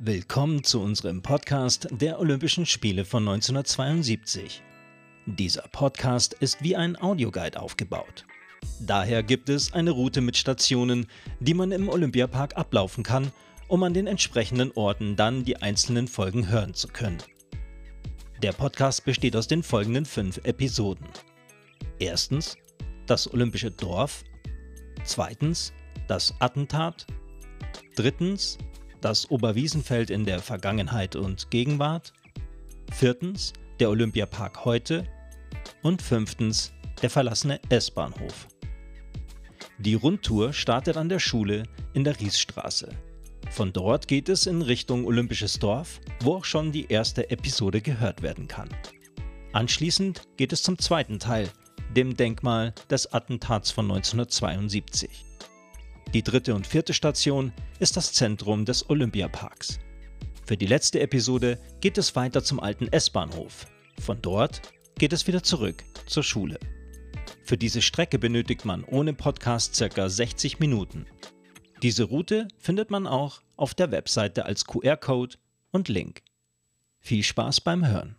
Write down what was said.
Willkommen zu unserem Podcast der Olympischen Spiele von 1972. Dieser Podcast ist wie ein Audioguide aufgebaut. Daher gibt es eine Route mit Stationen, die man im Olympiapark ablaufen kann, um an den entsprechenden Orten dann die einzelnen Folgen hören zu können. Der Podcast besteht aus den folgenden fünf Episoden. Erstens das Olympische Dorf. Zweitens das Attentat. Drittens das Oberwiesenfeld in der Vergangenheit und Gegenwart. Viertens der Olympiapark heute. Und fünftens der verlassene S-Bahnhof. Die Rundtour startet an der Schule in der Riesstraße. Von dort geht es in Richtung Olympisches Dorf, wo auch schon die erste Episode gehört werden kann. Anschließend geht es zum zweiten Teil, dem Denkmal des Attentats von 1972. Die dritte und vierte Station ist das Zentrum des Olympiaparks. Für die letzte Episode geht es weiter zum alten S-Bahnhof. Von dort geht es wieder zurück zur Schule. Für diese Strecke benötigt man ohne Podcast ca. 60 Minuten. Diese Route findet man auch auf der Webseite als QR-Code und Link. Viel Spaß beim Hören.